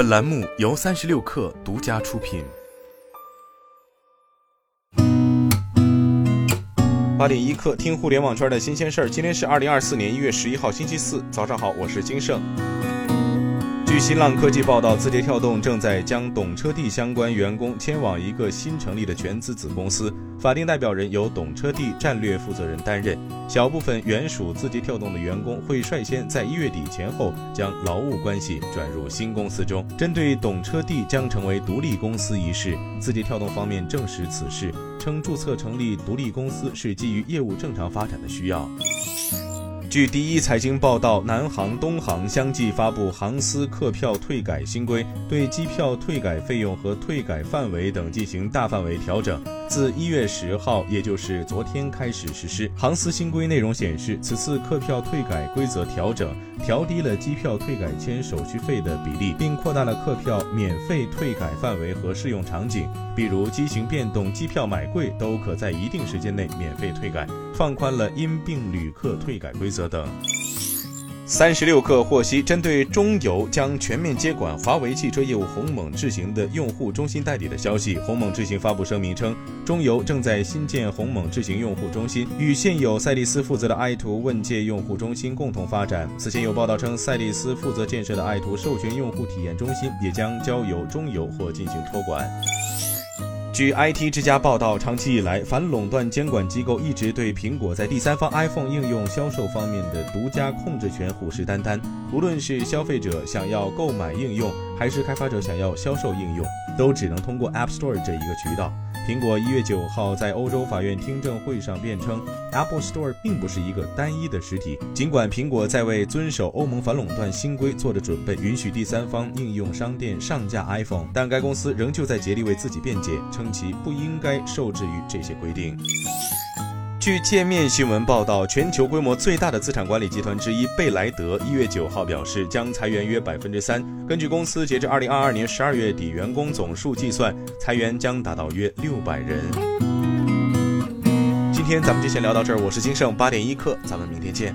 本栏目由三十六氪独家出品。八点一刻，听互联网圈的新鲜事儿。今天是二零二四年一月十一号，星期四，早上好，我是金盛。据新浪科技报道，字节跳动正在将懂车帝相关员工迁往一个新成立的全资子公司，法定代表人由懂车帝战略负责人担任。小部分原属字节跳动的员工会率先在一月底前后将劳务关系转入新公司中。针对懂车帝将成为独立公司一事，字节跳动方面证实此事，称注册成立独立公司是基于业务正常发展的需要。据第一财经报道，南航、东航相继发布航司客票退改新规，对机票退改费用和退改范围等进行大范围调整，自一月十号，也就是昨天开始实施。航司新规内容显示，此次客票退改规则调整，调低了机票退改签手续费的比例，并扩大了客票免费退改范围和适用场景，比如机型变动、机票买贵都可在一定时间内免费退改，放宽了因病旅客退改规则。等。三十六氪获悉，针对中油将全面接管华为汽车业务鸿蒙智行的用户中心代理的消息，鸿蒙智行发布声明称，中油正在新建鸿蒙智行用户中心，与现有赛利斯负责的爱图问界用户中心共同发展。此前有报道称，赛利斯负责建设的爱图授权用户体验中心也将交由中油或进行托管。据 IT 之家报道，长期以来，反垄断监管机构一直对苹果在第三方 iPhone 应用销售方面的独家控制权虎视眈眈。无论是消费者想要购买应用，还是开发者想要销售应用，都只能通过 App Store 这一个渠道。苹果一月九号在欧洲法院听证会上辩称，Apple Store 并不是一个单一的实体。尽管苹果在为遵守欧盟反垄断新规做着准备，允许第三方应用商店上架 iPhone，但该公司仍旧在竭力为自己辩解，称其不应该受制于这些规定。据界面新闻报道，全球规模最大的资产管理集团之一贝莱德一月九号表示，将裁员约百分之三。根据公司截至二零二二年十二月底员工总数计算，裁员将达到约六百人。今天咱们就先聊到这儿，我是金盛八点一刻，咱们明天见。